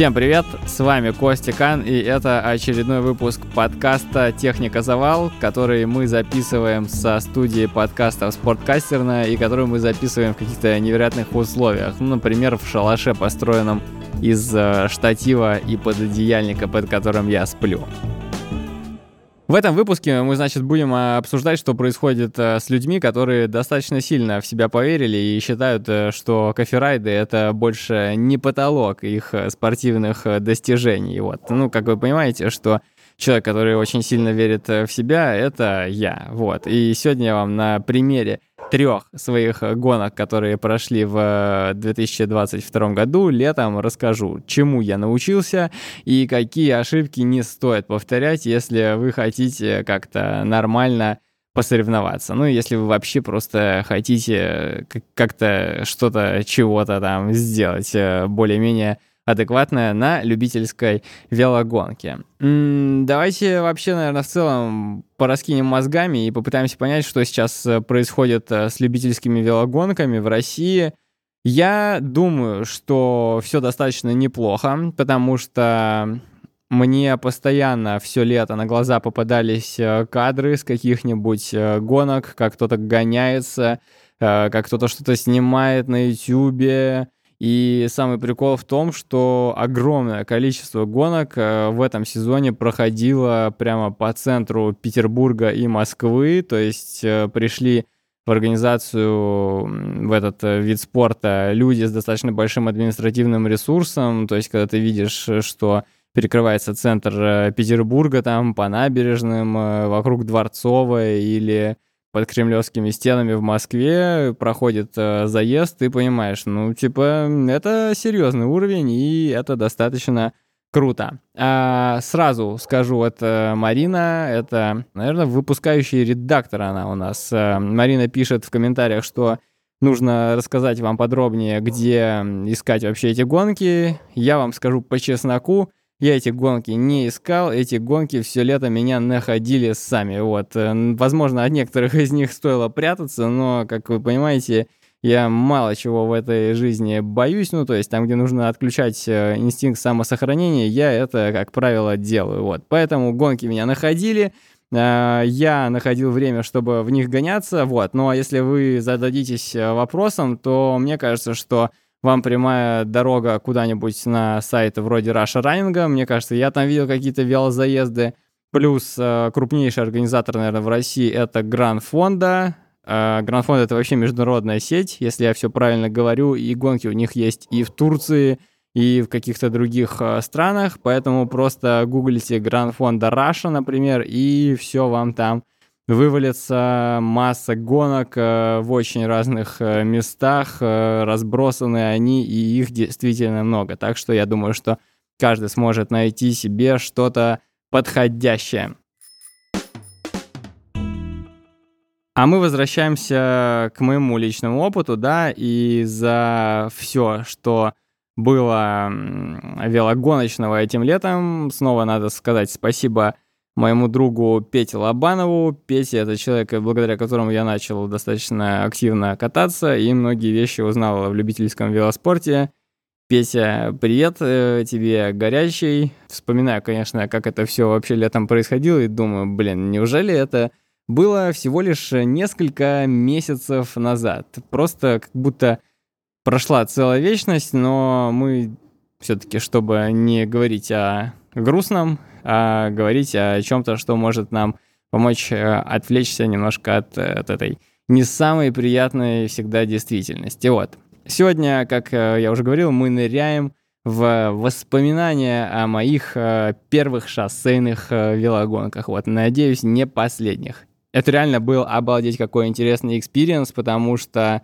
Всем привет, с вами Костя Кан, и это очередной выпуск подкаста «Техника Завал», который мы записываем со студии подкастов «Спорткастерна» и который мы записываем в каких-то невероятных условиях. Ну, например, в шалаше, построенном из э, штатива и пододеяльника, под которым я сплю. В этом выпуске мы, значит, будем э, обсуждать, что происходит э, с людьми, которые достаточно сильно в себя поверили и считают, э, что коферайды — это больше не потолок их спортивных достижений. Вот. Ну, как вы понимаете, что человек, который очень сильно верит в себя, это я. Вот. И сегодня я вам на примере трех своих гонок, которые прошли в 2022 э, году, летом расскажу, чему я научился и какие ошибки не стоит повторять, если вы хотите как-то нормально посоревноваться. Ну, если вы вообще просто хотите как-то что-то, чего-то там сделать э, более-менее адекватная на любительской велогонке. М-м, давайте вообще, наверное, в целом пораскинем мозгами и попытаемся понять, что сейчас э, происходит э, с любительскими велогонками в России. Я думаю, что все достаточно неплохо, потому что мне постоянно все лето на глаза попадались э, кадры с каких-нибудь гонок, как кто-то гоняется, как кто-то что-то снимает на ютюбе, и самый прикол в том, что огромное количество гонок э, в этом сезоне проходило прямо по центру Петербурга и Москвы, то есть э, пришли в организацию в этот э, вид спорта люди с достаточно большим административным ресурсом, то есть когда ты видишь, что перекрывается центр Петербурга там по набережным, вокруг Дворцовой или под кремлевскими стенами в Москве проходит э, заезд, ты понимаешь, ну, типа, это серьезный уровень, и это достаточно круто. А, сразу скажу, это Марина, это, наверное, выпускающий редактор она у нас. А, Марина пишет в комментариях, что нужно рассказать вам подробнее, где искать вообще эти гонки. Я вам скажу по чесноку, я эти гонки не искал, эти гонки все лето меня находили сами. Вот. Э, возможно, от некоторых из них стоило прятаться, но, как вы понимаете, я мало чего в этой жизни боюсь, ну, то есть там, где нужно отключать э, инстинкт самосохранения, я это, как правило, делаю, вот. Поэтому гонки меня находили, э, я находил время, чтобы в них гоняться, вот. Ну, а если вы зададитесь вопросом, то мне кажется, что вам прямая дорога куда-нибудь на сайт вроде Russia Running. Мне кажется, я там видел какие-то велозаезды. Плюс э, крупнейший организатор, наверное, в России это Гранд Фонда. Э, Гранд Фонда это вообще международная сеть, если я все правильно говорю, и гонки у них есть и в Турции, и в каких-то других э, странах, поэтому просто гуглите Гранд Фонда Russia, например, и все вам там вывалится масса гонок э, в очень разных э, местах, э, разбросаны они, и их действительно много. Так что я думаю, что каждый сможет найти себе что-то подходящее. А мы возвращаемся к моему личному опыту, да, и за все, что было велогоночного этим летом, снова надо сказать спасибо моему другу Пете Лобанову. Петя — это человек, благодаря которому я начал достаточно активно кататься и многие вещи узнал в любительском велоспорте. Петя, привет э, тебе, горячий. Вспоминаю, конечно, как это все вообще летом происходило и думаю, блин, неужели это было всего лишь несколько месяцев назад? Просто как будто прошла целая вечность, но мы все-таки, чтобы не говорить о грустном, а говорить о чем-то, что может нам помочь э, отвлечься немножко от, э, от этой не самой приятной всегда действительности. Вот. Сегодня, как э, я уже говорил, мы ныряем в воспоминания о моих первых шоссейных велогонках. Вот, надеюсь, не последних. Это реально был обалдеть какой интересный experience, потому что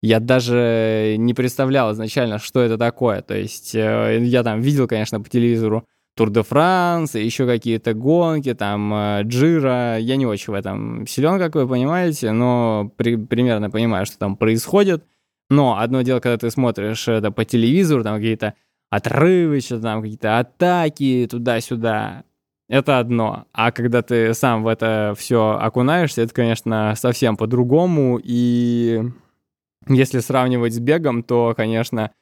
я даже не представлял изначально, что это такое. То есть я там видел, конечно, по телевизору Тур де Франс, еще какие-то гонки, там, э, Джира. Я не очень в этом силен, как вы понимаете, но при, примерно понимаю, что там происходит. Но одно дело, когда ты смотришь это по телевизору, там какие-то отрывы, что там какие-то атаки туда-сюда. Это одно. А когда ты сам в это все окунаешься, это, конечно, совсем по-другому. И если сравнивать с бегом, то, конечно,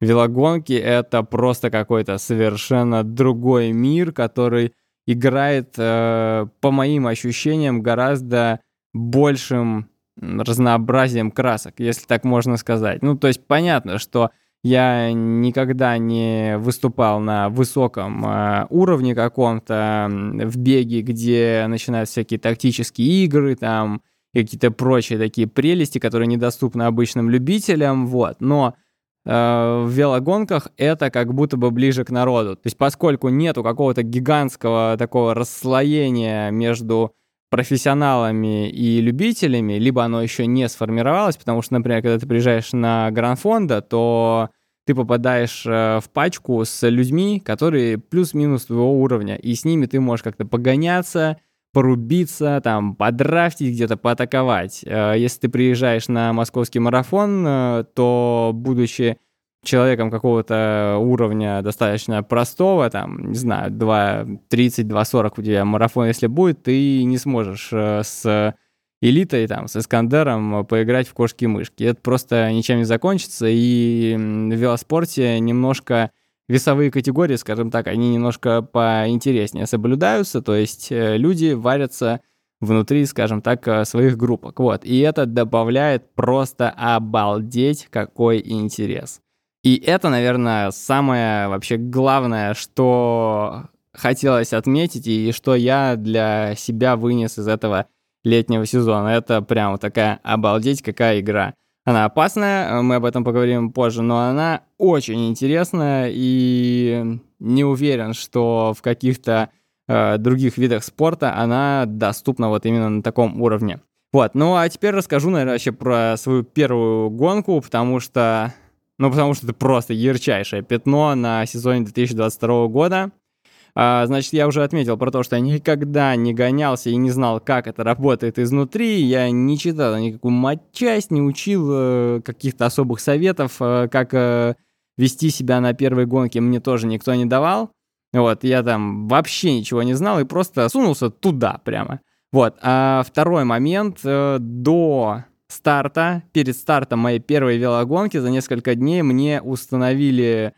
велогонки — это просто какой-то совершенно другой мир, который играет, э, по моим ощущениям, гораздо большим разнообразием красок, если так можно сказать. Ну, то есть понятно, что я никогда не выступал на высоком э, уровне каком-то в беге, где начинают всякие тактические игры, там, какие-то прочие такие прелести, которые недоступны обычным любителям, вот. Но в велогонках это как будто бы ближе к народу. То есть поскольку нету какого-то гигантского такого расслоения между профессионалами и любителями, либо оно еще не сформировалось, потому что, например, когда ты приезжаешь на Гранд-фонда, то ты попадаешь э, в пачку с людьми, которые плюс-минус твоего уровня, и с ними ты можешь как-то погоняться, порубиться, там, подрафтить, где-то поатаковать. Э, если ты приезжаешь на московский марафон, э, то, будучи человеком какого-то уровня достаточно простого, там, не знаю, 2.30, 2.40 у тебя марафон, если будет, ты не сможешь э, с элитой, там, с Искандером поиграть в кошки-мышки. Это просто ничем не закончится, и в велоспорте немножко весовые категории, скажем так, они немножко поинтереснее соблюдаются, то есть э, люди варятся внутри, скажем так, э, своих группок. Вот. И это добавляет просто обалдеть какой интерес. И это, наверное, самое вообще главное, что хотелось отметить и что я для себя вынес из этого летнего сезона. Это прям такая обалдеть какая игра. Она опасная, мы об этом поговорим позже, но она очень интересная и не уверен, что в каких-то э, других видах спорта она доступна вот именно на таком уровне. Вот, ну а теперь расскажу, наверное, вообще про свою первую гонку, потому что ну, потому что это просто ярчайшее пятно на сезоне 2022 года. А, значит, я уже отметил про то, что я никогда не гонялся и не знал, как это работает изнутри. Я не читал никакую матчасть, не учил э, каких-то особых советов, э, как э, вести себя на первой гонке мне тоже никто не давал. Вот, я там вообще ничего не знал и просто сунулся туда прямо. Вот, а второй момент, э, до старта, перед стартом моей первой велогонки за несколько дней мне установили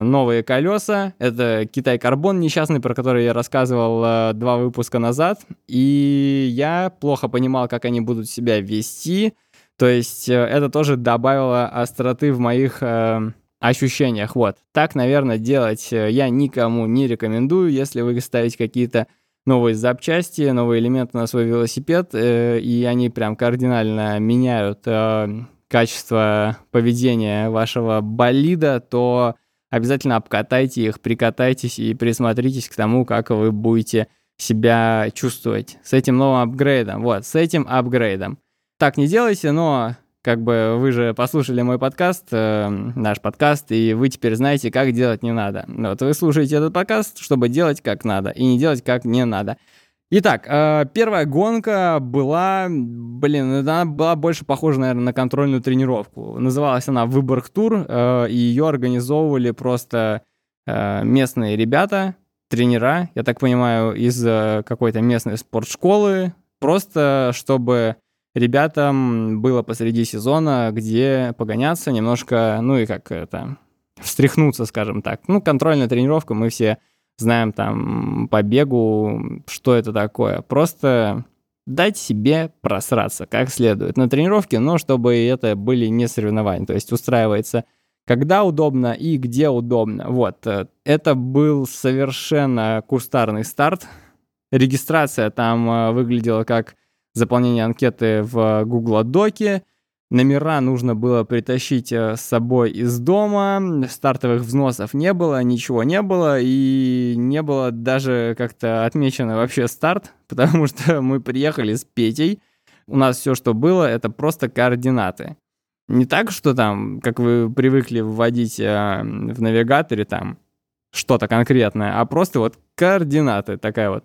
новые колеса. Это Китай Карбон несчастный, про который я рассказывал э, два выпуска назад. И я плохо понимал, как они будут себя вести. То есть э, это тоже добавило остроты в моих э, ощущениях. Вот. Так, наверное, делать э, я никому не рекомендую, если вы ставите какие-то новые запчасти, новые элементы на свой велосипед, э, и они прям кардинально меняют э, качество поведения вашего болида, то обязательно обкатайте их, прикатайтесь и присмотритесь к тому, как вы будете себя чувствовать с этим новым апгрейдом. Вот, с этим апгрейдом. Так не делайте, но как бы вы же послушали мой подкаст, э, наш подкаст, и вы теперь знаете, как делать не надо. Вот вы слушаете этот подкаст, чтобы делать как надо, и не делать как не надо. Итак, э, первая гонка была, блин, она была больше похожа, наверное, на контрольную тренировку. Называлась она Выборг Тур, э, и ее организовывали просто э, местные ребята, тренера, я так понимаю, из какой-то местной спортшколы, просто чтобы ребятам было посреди сезона, где погоняться немножко, ну и как это, встряхнуться, скажем так. Ну, контрольная тренировка, мы все знаем там по бегу, что это такое. Просто дать себе просраться как следует на тренировке, но чтобы это были не соревнования. То есть устраивается когда удобно и где удобно. Вот, э, это был совершенно кустарный старт. Регистрация там э, выглядела как заполнение анкеты в Google Доке. Номера нужно было притащить э, с собой из дома, стартовых взносов не было, ничего не было, и не было даже как-то отмечено вообще старт, потому что мы приехали с Петей, у нас все, что было, это просто координаты. Не так, что там, как вы привыкли вводить э, в навигаторе, там что-то конкретное, а просто вот координаты, такая вот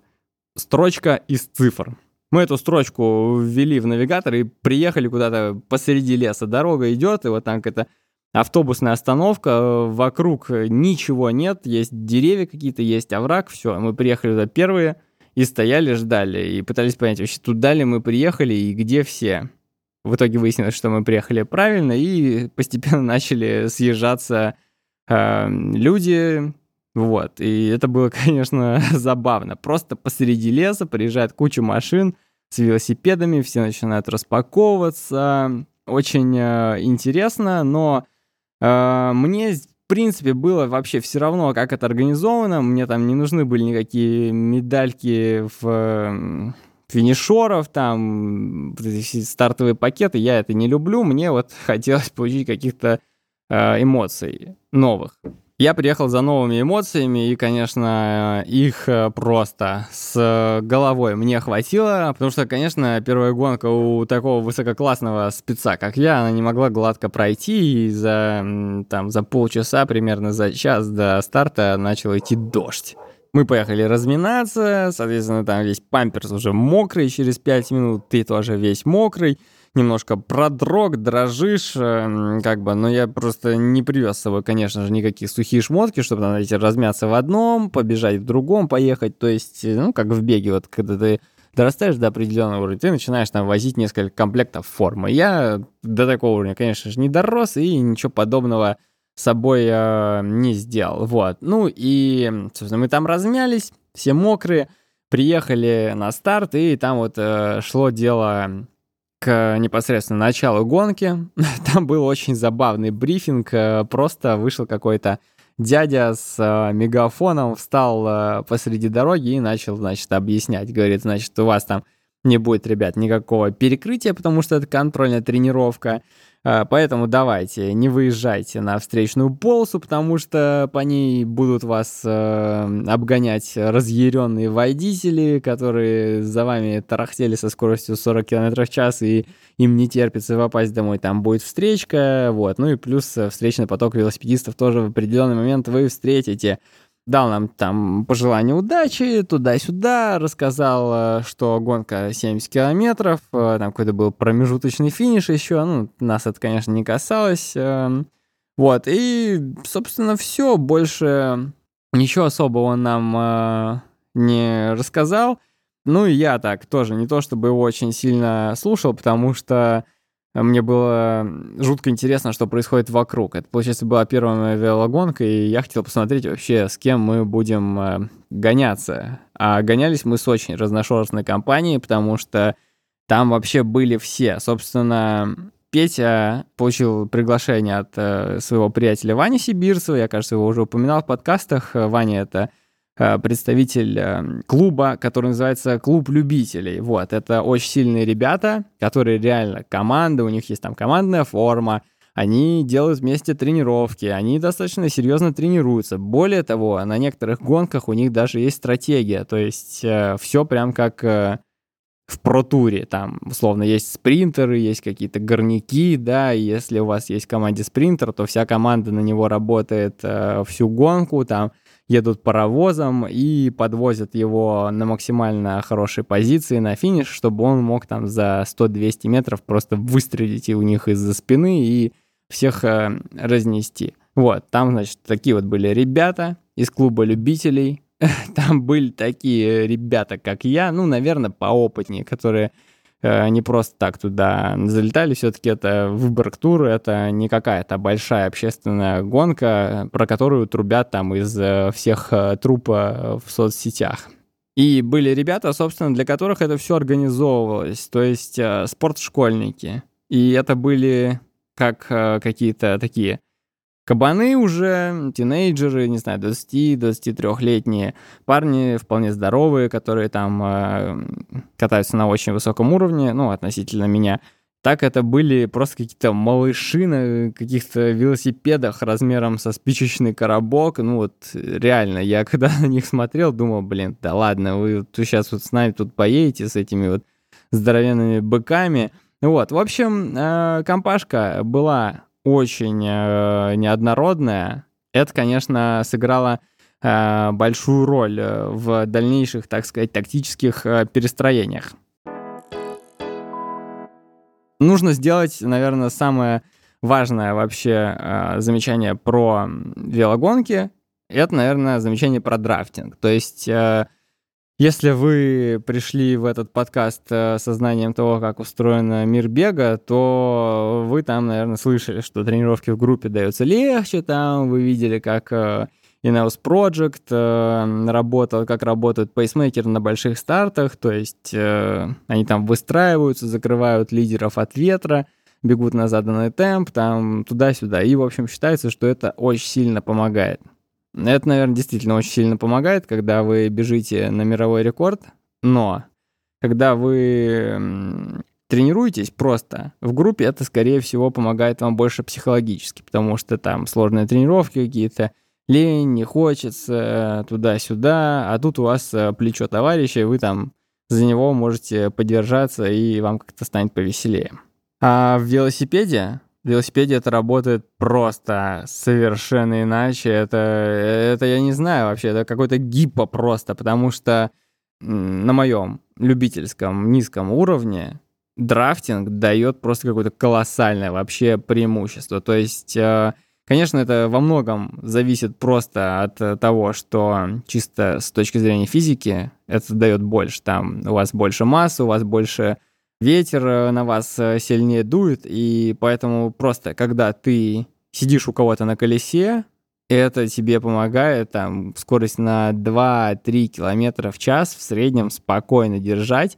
строчка из цифр. Мы эту строчку ввели в навигатор и приехали куда-то посреди леса. Дорога идет, и вот там какая-то автобусная остановка, вокруг ничего нет, есть деревья какие-то, есть овраг, все. Мы приехали туда первые и стояли, ждали, и пытались понять, вообще туда ли мы приехали и где все. В итоге выяснилось, что мы приехали правильно, и постепенно начали съезжаться э, люди, вот. И это было, конечно, забавно. Просто посреди леса приезжает куча машин с велосипедами, все начинают распаковываться. Очень э, интересно, но э, мне в принципе, было вообще все равно, как это организовано. Мне там не нужны были никакие медальки в финишеров, там стартовые пакеты. Я это не люблю. Мне вот хотелось получить каких-то э, эмоций новых. Я приехал за новыми эмоциями, и, конечно, их э, просто с головой мне хватило, потому что, конечно, первая гонка у такого высококлассного спеца, как я, она не могла гладко пройти, и за, там, за полчаса, примерно за час до старта начал идти дождь. Мы поехали разминаться, соответственно, там весь памперс уже мокрый, через 5 минут ты тоже весь мокрый немножко продрог, дрожишь, э, как бы, но я просто не привез с собой, конечно же, никакие сухие шмотки, чтобы, знаете, размяться в одном, побежать в другом, поехать, то есть, э, ну, как в беге, вот, когда ты дорастаешь до определенного уровня, ты начинаешь там возить несколько комплектов формы. Я до такого уровня, конечно же, не дорос и ничего подобного с собой э, не сделал. Вот. Ну и, собственно, мы там размялись, все мокрые, приехали на старт, и там вот э, шло дело к непосредственно началу гонки. Там был очень забавный брифинг. Э, просто вышел какой-то дядя с э, мегафоном, встал э, посреди дороги и начал, значит, объяснять. Говорит, значит, у вас там не будет, ребят, никакого перекрытия, потому что это контрольная тренировка. А, поэтому давайте, не выезжайте на встречную полосу, потому что по ней будут вас э, обгонять разъяренные водители, которые за вами тарахтели со скоростью 40 км в час, и им не терпится попасть домой. Там будет встречка, вот. Ну и плюс встречный поток велосипедистов тоже в определенный момент вы встретите дал нам там пожелание удачи туда-сюда, рассказал, э, что гонка 70 километров, э, там какой-то был промежуточный финиш еще, ну, нас это, конечно, не касалось. Эм, вот, и, собственно, все, больше ничего особого он нам э, не рассказал. Ну и я так тоже, не то чтобы его очень сильно слушал, потому что мне было жутко интересно, что происходит вокруг. Это, получается, была первая велогонка, и я хотел посмотреть вообще, с кем мы будем э, гоняться. А гонялись мы с очень разношерстной компанией, потому что там вообще были все. Собственно, Петя получил приглашение от э, своего приятеля Вани Сибирцева, я, кажется, его уже упоминал в подкастах. Ваня — это Э, представитель э, клуба, который называется «Клуб любителей». Вот, это очень сильные ребята, которые реально команда, у них есть там командная форма, они делают вместе тренировки, они достаточно серьезно тренируются. Более того, на некоторых гонках у них даже есть стратегия, то есть э, все прям как э, в протуре, там, условно, есть спринтеры, есть какие-то горняки, да, и если у вас есть в команде спринтер, то вся команда на него работает э, всю гонку, там, едут паровозом и подвозят его на максимально хорошей позиции на финиш, чтобы он мог там за 100-200 метров просто выстрелить у них из-за спины и всех э, разнести. Вот, там, значит, такие вот были ребята из клуба любителей. Там были такие ребята, как я, ну, наверное, поопытнее, которые не просто так туда залетали, все-таки это выбор тур, это не какая-то большая общественная гонка, про которую трубят там из э, всех э, трупа в соцсетях. И были ребята, собственно, для которых это все организовывалось, то есть спортшкольники. И это были как какие-то такие Кабаны уже, тинейджеры, не знаю, 20-23-летние парни, вполне здоровые, которые там э, катаются на очень высоком уровне, ну, относительно меня. Так это были просто какие-то малыши на каких-то велосипедах размером со спичечный коробок. Ну вот реально, я когда на них смотрел, думал, блин, да ладно, вы сейчас вот с нами тут поедете с этими вот здоровенными быками. Вот, в общем, э, компашка была очень э, неоднородная, это, конечно, сыграло э, большую роль э, в дальнейших, так сказать, тактических э, перестроениях. Нужно сделать, наверное, самое важное вообще э, замечание про велогонки. Это, наверное, замечание про драфтинг. То есть э, Если вы пришли в этот подкаст э, со знанием того, как устроен мир бега, то вы там, наверное, слышали, что тренировки в группе даются легче, там вы видели, как э, Ineos Project э, работал, как работают пейсмейкеры на больших стартах, то есть они там выстраиваются, закрывают лидеров от ветра, бегут на заданный темп, там туда-сюда. И, в общем, считается, что это очень сильно помогает. Это, наверное, действительно очень сильно помогает, когда вы бежите на мировой рекорд, но когда вы тренируетесь просто в группе, это, скорее всего, помогает вам больше психологически, потому что там сложные тренировки какие-то, лень, не хочется, туда-сюда, а тут у вас э, плечо товарища, и вы там за него можете поддержаться, и вам как-то станет повеселее. А в велосипеде в велосипеде это работает просто совершенно иначе. Это, это я не знаю вообще, это какой-то гипо просто, потому что на моем любительском низком уровне драфтинг дает просто какое-то колоссальное вообще преимущество. То есть, э, конечно, это во многом зависит просто от того, что чисто с точки зрения физики это дает больше. Там у вас больше массы, у вас больше ветер э, на вас э, сильнее дует, и поэтому просто, когда ты сидишь у кого-то на колесе, это тебе помогает там скорость на 2-3 километра в час в среднем спокойно держать.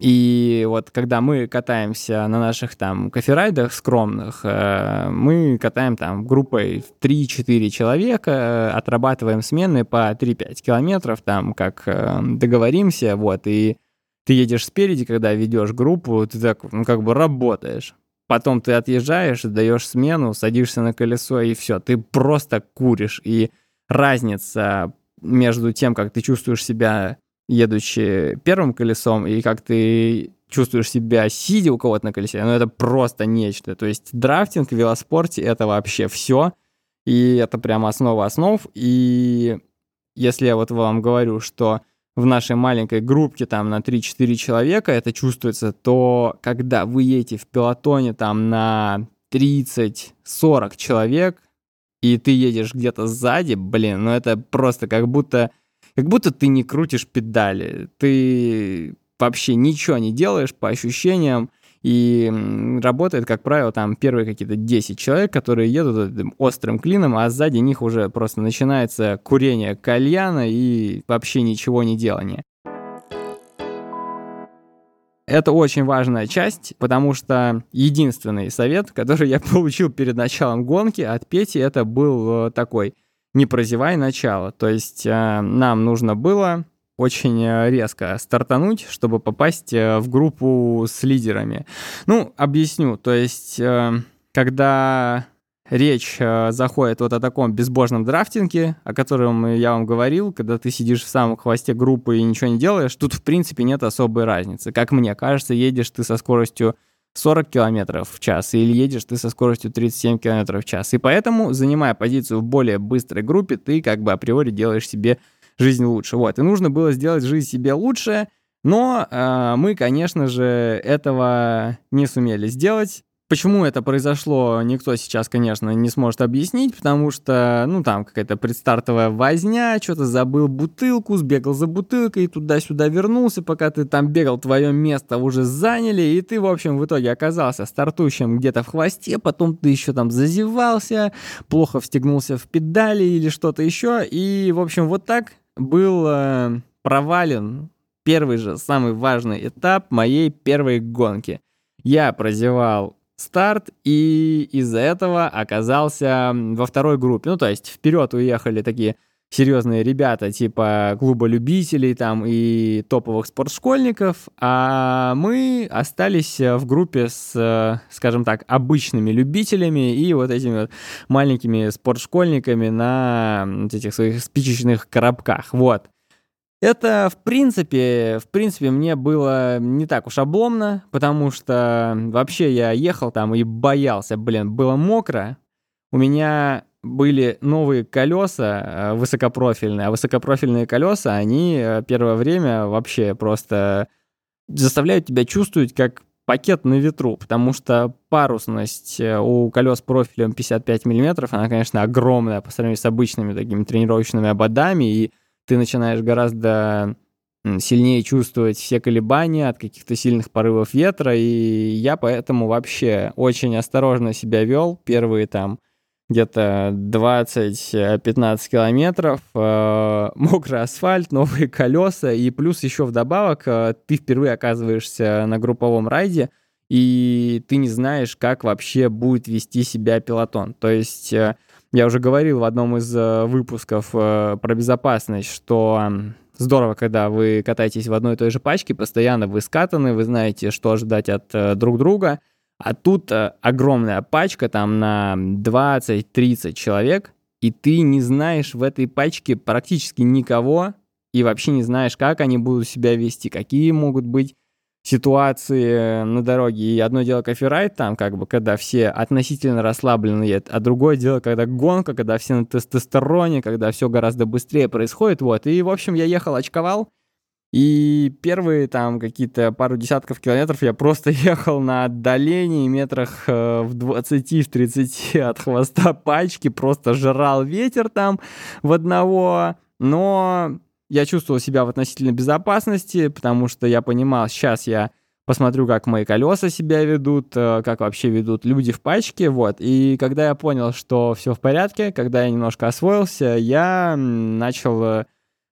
И вот когда мы катаемся на наших там коферайдах скромных, э, мы катаем там группой в 3-4 человека, отрабатываем смены по 3-5 километров, там как договоримся, вот, и ты едешь спереди, когда ведешь группу, ты так, ну, как бы работаешь. Потом ты отъезжаешь, даешь смену, садишься на колесо, и все, ты просто куришь. И разница между тем, как ты чувствуешь себя, едучи первым колесом, и как ты чувствуешь себя, сидя у кого-то на колесе, ну это просто нечто. То есть драфтинг в велоспорте — это вообще все, и это прямо основа основ. И если я вот вам говорю, что в нашей маленькой группке там на 3-4 человека это чувствуется, то когда вы едете в пилотоне там на 30-40 человек, и ты едешь где-то сзади, блин, ну это просто как будто, как будто ты не крутишь педали, ты вообще ничего не делаешь по ощущениям, и работает, как правило, там первые какие-то 10 человек, которые едут этим острым клином, а сзади них уже просто начинается курение кальяна и вообще ничего не делание. Это очень важная часть, потому что единственный совет, который я получил перед началом гонки от Пети, это был э, такой «не прозевай начало». То есть э, нам нужно было очень э, резко стартануть, чтобы попасть э, в группу с лидерами. Ну, объясню. То есть, э, когда речь заходит вот о таком безбожном драфтинге, о котором я вам говорил, когда ты сидишь в самом хвосте группы и ничего не делаешь, тут, в принципе, нет особой разницы. Как мне кажется, едешь ты со скоростью 40 км в час или едешь ты со скоростью 37 км в час. И поэтому, занимая позицию в более быстрой группе, ты как бы априори делаешь себе жизнь лучше. Вот, и нужно было сделать жизнь себе лучше, но э, мы, конечно же, этого не сумели сделать. Почему это произошло, никто сейчас, конечно, не сможет объяснить, потому что, ну, там какая-то предстартовая возня, что-то забыл бутылку, сбегал за бутылкой, туда-сюда вернулся, пока ты там бегал, твое место уже заняли, и ты, в общем, в итоге оказался стартующим где-то в хвосте, потом ты еще там зазевался, плохо встегнулся в педали или что-то еще, и, в общем, вот так был э, провален первый же самый важный этап моей первой гонки. Я прозевал старт и из-за этого оказался во второй группе. Ну, то есть вперед уехали такие серьезные ребята типа клуба любителей там и топовых спортшкольников, а мы остались в группе с, скажем так, обычными любителями и вот этими вот маленькими спортшкольниками на этих своих спичечных коробках. Вот. Это, в принципе, в принципе, мне было не так уж обломно, потому что вообще я ехал там и боялся, блин, было мокро. У меня были новые колеса э, высокопрофильные, а высокопрофильные колеса, они э, первое время вообще просто заставляют тебя чувствовать как пакет на ветру, потому что парусность э, у колес профилем 55 мм, она, конечно, огромная по сравнению с обычными такими тренировочными ободами, и ты начинаешь гораздо сильнее чувствовать все колебания от каких-то сильных порывов ветра, и я поэтому вообще очень осторожно себя вел первые там где-то 20-15 километров, э, мокрый асфальт, новые колеса, и плюс еще вдобавок э, ты впервые оказываешься на групповом райде, и ты не знаешь, как вообще будет вести себя пилотон. То есть э, я уже говорил в одном из э, выпусков э, про безопасность, что здорово, когда вы катаетесь в одной и той же пачке, постоянно вы скатаны, вы знаете, что ожидать от друг друга, а тут э, огромная пачка, там на 20-30 человек, и ты не знаешь в этой пачке практически никого, и вообще не знаешь, как они будут себя вести, какие могут быть ситуации на дороге. И одно дело коферайт, там как бы, когда все относительно расслабленные, а другое дело, когда гонка, когда все на тестостероне, когда все гораздо быстрее происходит, вот. И, в общем, я ехал, очковал, и первые там какие-то пару десятков километров я просто ехал на отдалении метрах э, в 20 в 30 от хвоста пачки, просто жрал ветер там в одного, но я чувствовал себя в относительной безопасности, потому что я понимал, сейчас я посмотрю, как мои колеса себя ведут, э, как вообще ведут люди в пачке, вот. И когда я понял, что все в порядке, когда я немножко освоился, я начал э,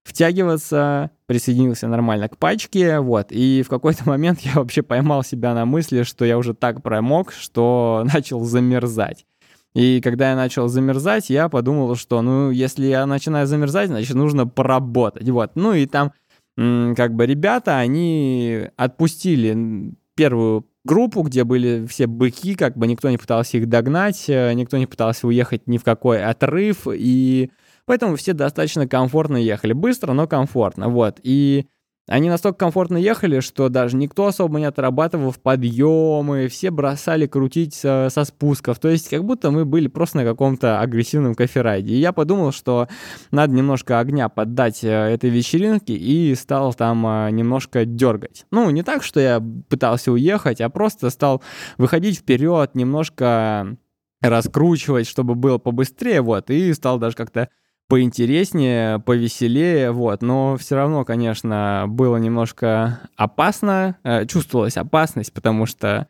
втягиваться, присоединился нормально к пачке, вот, и в какой-то момент я вообще поймал себя на мысли, что я уже так промок, что начал замерзать. И когда я начал замерзать, я подумал, что, ну, если я начинаю замерзать, значит, нужно поработать, вот. Ну, и там, как бы, ребята, они отпустили первую группу, где были все быки, как бы никто не пытался их догнать, э, никто не пытался уехать ни в какой отрыв, и Поэтому все достаточно комфортно ехали. Быстро, но комфортно. Вот. И они настолько комфортно ехали, что даже никто особо не отрабатывал в подъемы, все бросали крутить со, со спусков. То есть как будто мы были просто на каком-то агрессивном коферайде. И я подумал, что надо немножко огня поддать э, этой вечеринке и стал там э, немножко дергать. Ну, не так, что я пытался уехать, а просто стал выходить вперед, немножко раскручивать, чтобы было побыстрее, вот, и стал даже как-то поинтереснее, повеселее, вот. Но все равно, конечно, было немножко опасно, э, чувствовалась опасность, потому что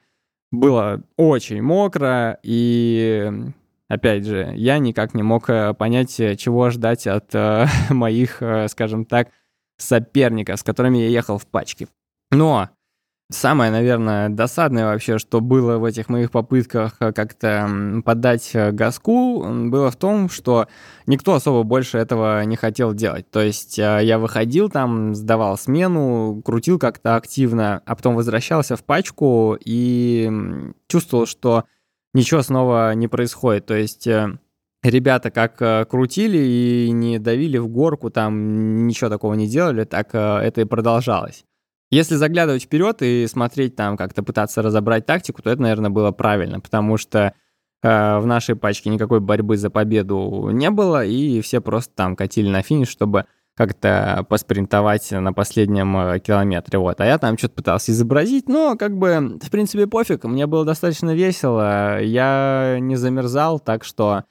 было очень мокро, и, опять же, я никак не мог э, понять, э, чего ждать от моих, скажем так, соперников, с которыми я ехал в пачке. Но Самое, наверное, досадное вообще, что было в этих моих попытках э, как-то подать э, газку, было в том, что никто особо больше этого не хотел делать. То есть э, я выходил там, сдавал смену, крутил как-то активно, а потом возвращался в пачку и чувствовал, что ничего снова не происходит. То есть ребята как крутили и не давили в горку, там ничего такого не делали, так это и продолжалось. Если заглядывать вперед и смотреть там, как-то пытаться разобрать тактику, то это, наверное, было правильно, потому что э, в нашей пачке никакой борьбы за победу не было, и все просто там катили на финиш, чтобы как-то поспринтовать на последнем э, километре, вот. А я там что-то пытался изобразить, но как бы, в принципе, пофиг, мне было достаточно весело, я не замерзал, так что,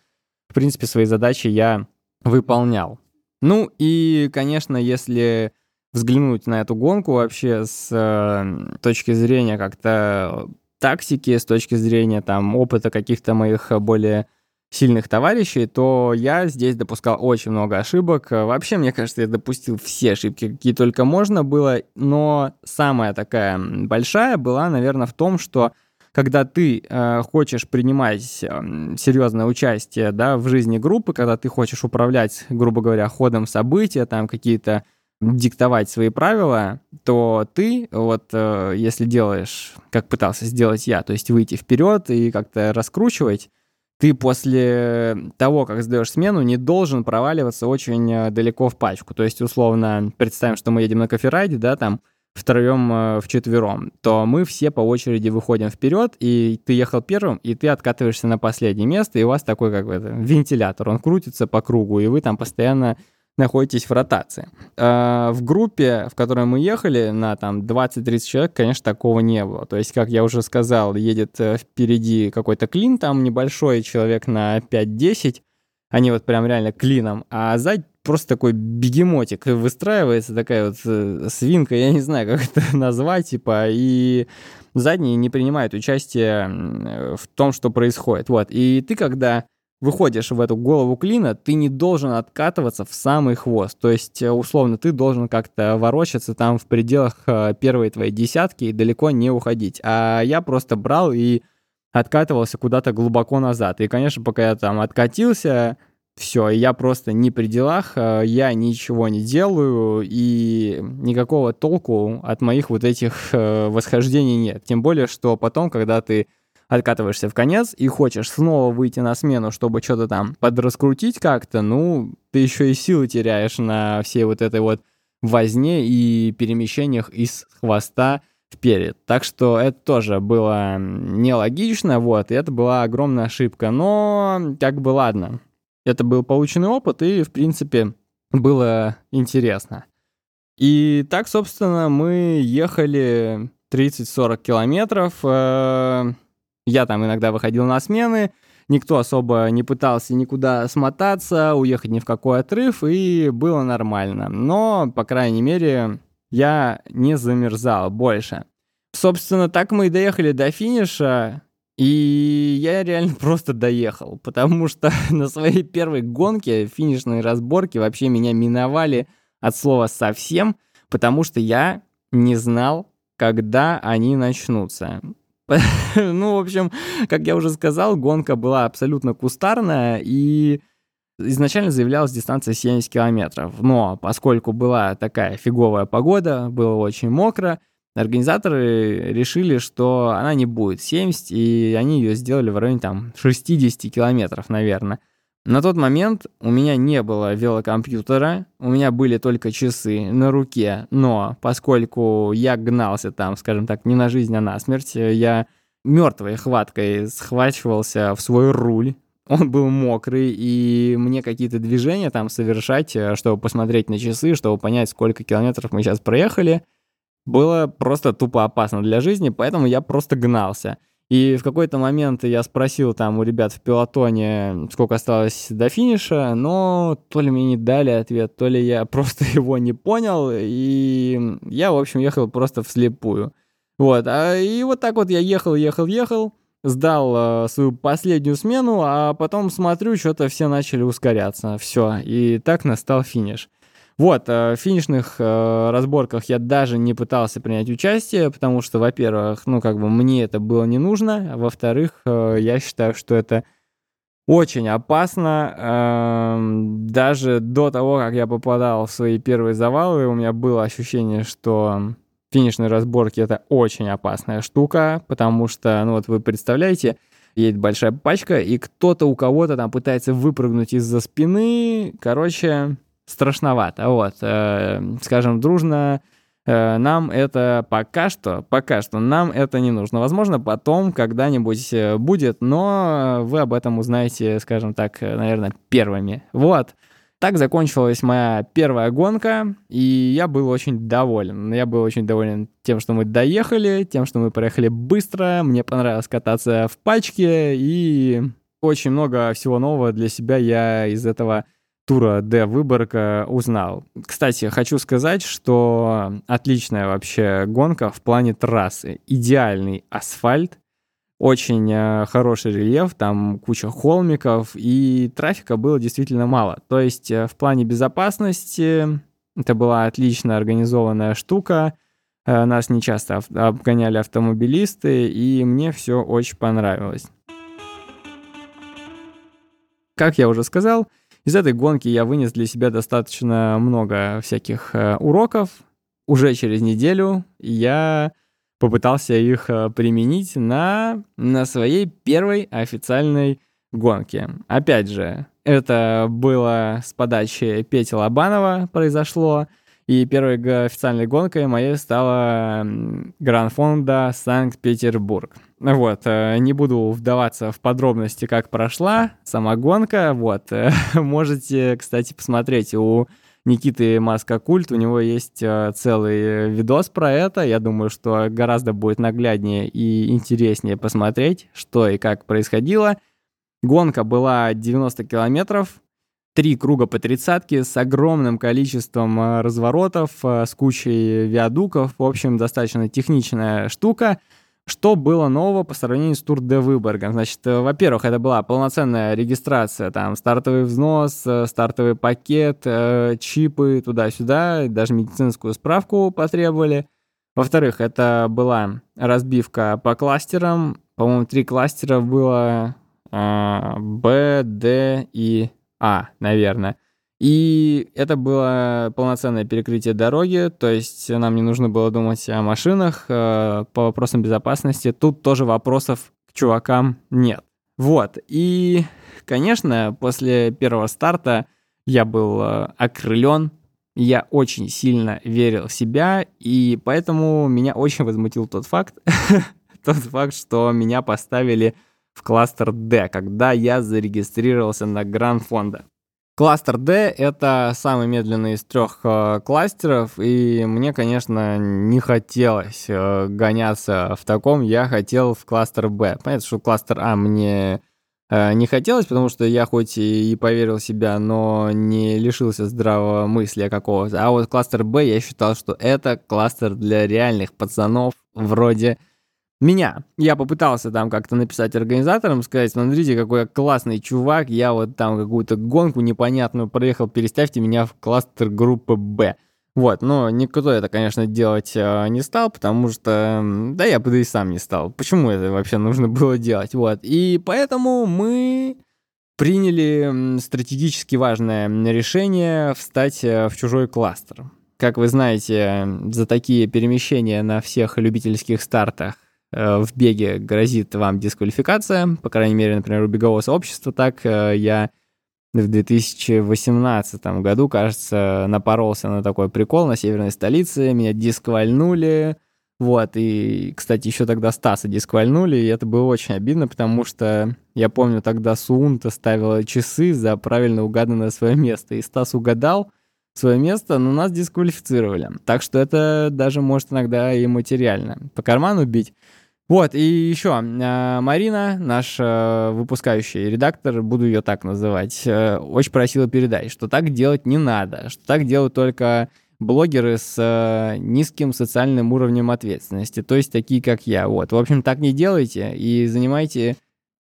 в принципе, свои задачи я выполнял. Ну и, конечно, если взглянуть на эту гонку вообще с э, точки зрения как-то тактики, с точки зрения там опыта каких-то моих более сильных товарищей, то я здесь допускал очень много ошибок. Вообще, мне кажется, я допустил все ошибки, какие только можно было, но самая такая большая была, наверное, в том, что когда ты э, хочешь принимать э, серьезное участие да, в жизни группы, когда ты хочешь управлять, грубо говоря, ходом события, там какие-то диктовать свои правила, то ты, вот э, если делаешь, как пытался сделать я, то есть выйти вперед и как-то раскручивать, ты после того, как сдаешь смену, не должен проваливаться очень э, далеко в пачку. То есть, условно, представим, что мы едем на коферайде, да, там, втроем, э, вчетвером, то мы все по очереди выходим вперед, и ты ехал первым, и ты откатываешься на последнее место, и у вас такой как бы вентилятор, он крутится по кругу, и вы там постоянно находитесь в ротации. А, в группе, в которой мы ехали, на там 20-30 человек, конечно, такого не было. То есть, как я уже сказал, едет э, впереди какой-то клин, там небольшой человек на 5-10, они вот прям реально клином, а сзади просто такой бегемотик выстраивается, такая вот э, свинка, я не знаю, как это назвать, типа, и задние не принимают участие в том, что происходит. Вот, и ты когда выходишь в эту голову клина, ты не должен откатываться в самый хвост. То есть, э, условно, ты должен как-то ворочаться там в пределах э, первой твоей десятки и далеко не уходить. А я просто брал и откатывался куда-то глубоко назад. И, конечно, пока я там откатился, все, я просто не при делах, э, я ничего не делаю, и никакого толку от моих вот этих восхождений нет. Тем более, что потом, когда ты откатываешься в конец и хочешь снова выйти на смену, чтобы что-то там подраскрутить как-то, ну, ты еще и силы теряешь на всей вот этой вот возне и перемещениях из хвоста вперед. Так что это тоже было нелогично, вот, и это была огромная ошибка. Но как бы ладно, это был полученный опыт, и, в принципе, было интересно. И так, собственно, мы ехали 30-40 километров. Э, я там иногда выходил на смены, никто особо не пытался никуда смотаться, уехать ни в какой отрыв, и было нормально. Но, по крайней мере, я не замерзал больше. Собственно, так мы и доехали до финиша, и я реально просто доехал, потому что на своей первой гонке финишные разборки вообще меня миновали от слова совсем, потому что я не знал, когда они начнутся. ну, в общем, как я уже сказал, гонка была абсолютно кустарная, и изначально заявлялась дистанция 70 километров. Но поскольку была такая фиговая погода, было очень мокро, организаторы решили, что она не будет 70, и они ее сделали в районе там 60 километров, наверное. На тот момент у меня не было велокомпьютера, у меня были только часы на руке, но поскольку я гнался там, скажем так, не на жизнь, а на смерть, я мертвой хваткой схвачивался в свой руль, он был мокрый, и мне какие-то движения там совершать, чтобы посмотреть на часы, чтобы понять, сколько километров мы сейчас проехали, было просто тупо опасно для жизни, поэтому я просто гнался. И в какой-то момент я спросил там у ребят в пилотоне, сколько осталось до финиша, но то ли мне не дали ответ, то ли я просто его не понял, и я, в общем, ехал просто вслепую. Вот, а, и вот так вот я ехал, ехал, ехал, сдал э, свою последнюю смену, а потом смотрю, что-то все начали ускоряться. Все, и так настал финиш. Вот, э, в финишных э, разборках я даже не пытался принять участие, потому что, во-первых, ну, как бы мне это было не нужно, а во-вторых, э, я считаю, что это очень опасно. Эм, даже до того, как я попадал в свои первые завалы, у меня было ощущение, что финишные разборки — это очень опасная штука, потому что, ну вот вы представляете, едет большая пачка, и кто-то у кого-то там пытается выпрыгнуть из-за спины. Короче, страшновато. Вот, э, скажем, дружно э, нам это пока что, пока что нам это не нужно. Возможно, потом когда-нибудь э, будет, но вы об этом узнаете, скажем так, э, наверное, первыми. Вот. Так закончилась моя первая гонка, и я был очень доволен. Я был очень доволен тем, что мы доехали, тем, что мы проехали быстро. Мне понравилось кататься в пачке, и очень много всего нового для себя я из этого тура Д Выборка узнал. Кстати, хочу сказать, что отличная вообще гонка в плане трассы. Идеальный асфальт, очень э, хороший рельеф, там куча холмиков, и трафика было действительно мало. То есть э, в плане безопасности это была отлично организованная штука. Э, нас не часто обгоняли автомобилисты, и мне все очень понравилось. Как я уже сказал, из этой гонки я вынес для себя достаточно много всяких э, уроков. Уже через неделю я попытался их э, применить на, на своей первой официальной гонке. Опять же, это было с подачи Пети Лобанова произошло. И первой официальной гонкой моей стала Гран-фонда Санкт-Петербург. Вот, э, не буду вдаваться в подробности, как прошла сама гонка. Вот, э, можете, кстати, посмотреть у Никиты Маска Культ, у него есть э, целый видос про это. Я думаю, что гораздо будет нагляднее и интереснее посмотреть, что и как происходило. Гонка была 90 километров, три круга по тридцатке с огромным количеством э, разворотов, э, с кучей виадуков. В общем, достаточно техничная штука. Что было нового по сравнению с Тур де Выборгом? Значит, э, во-первых, это была полноценная регистрация, там, стартовый взнос, стартовый пакет, чипы туда-сюда, даже медицинскую справку потребовали. Во-вторых, это была разбивка по кластерам. По-моему, три кластера было Б, Д и а, наверное. И это было полноценное перекрытие дороги, то есть нам не нужно было думать о машинах э, по вопросам безопасности. Тут тоже вопросов к чувакам нет. Вот, и, конечно, после первого старта я был э, окрылен, я очень сильно верил в себя, и поэтому меня очень возмутил тот факт, тот факт, что меня поставили в кластер D, когда я зарегистрировался на Гранд Фонда. Кластер D — это самый медленный из трех э, кластеров, и мне, конечно, не хотелось э, гоняться в таком, я хотел в кластер B. Понятно, что кластер А мне э, не хотелось, потому что я хоть и, и поверил в себя, но не лишился здравого мысли какого-то. А вот кластер Б я считал, что это кластер для реальных пацанов вроде меня. Я попытался там как-то написать организаторам, сказать, смотрите, какой я классный чувак, я вот там какую-то гонку непонятную проехал, переставьте меня в кластер группы Б. Вот, но никто это, конечно, делать э, не стал, потому что, да я бы и сам не стал. Почему это вообще нужно было делать? Вот, и поэтому мы приняли стратегически важное решение встать э, в чужой кластер. Как вы знаете, за такие перемещения на всех любительских стартах в беге грозит вам дисквалификация, по крайней мере, например, у бегового сообщества так. Э, я в 2018 году, кажется, напоролся на такой прикол на северной столице, меня дисквальнули, вот, и, кстати, еще тогда Стаса дисквальнули, и это было очень обидно, потому что я помню, тогда Суунта ставила часы за правильно угаданное свое место, и Стас угадал, свое место, но нас дисквалифицировали. Так что это даже может иногда и материально по карману бить. Вот, и еще, а, Марина, наш э, выпускающий редактор, буду ее так называть, э, очень просила передать, что так делать не надо, что так делают только блогеры с э, низким социальным уровнем ответственности, то есть такие, как я. Вот, в общем, так не делайте и занимайте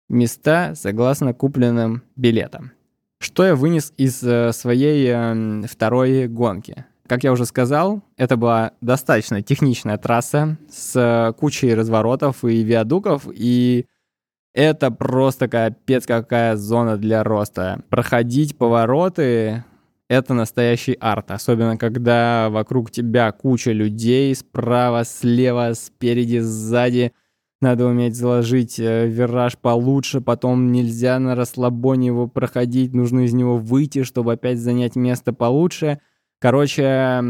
места согласно купленным билетам. Что я вынес из своей второй гонки? Как я уже сказал, это была достаточно техничная трасса с кучей разворотов и виадуков, и это просто капец какая зона для роста. Проходить повороты — это настоящий арт, особенно когда вокруг тебя куча людей справа, слева, спереди, сзади. Надо уметь заложить э, вираж получше, потом нельзя на расслабоне его проходить, нужно из него выйти, чтобы опять занять место получше — Короче,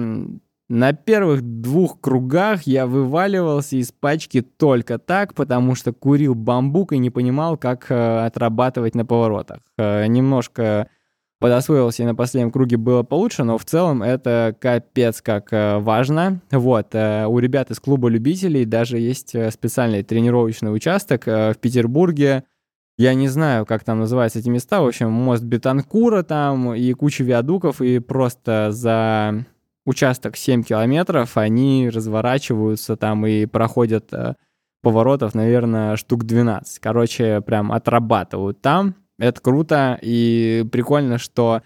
на первых двух кругах я вываливался из пачки только так, потому что курил бамбук и не понимал, как э, отрабатывать на поворотах. Э, немножко подосвоился и на последнем круге было получше, но в целом это капец как э, важно. Вот, у ребят из клуба любителей даже есть специальный тренировочный участок в Петербурге, я не знаю, как там называются эти места. В общем, мост Бетанкура там и куча виадуков. И просто за участок 7 километров они разворачиваются там и проходят э, поворотов, наверное, штук 12. Короче, прям отрабатывают там. Это круто и прикольно, что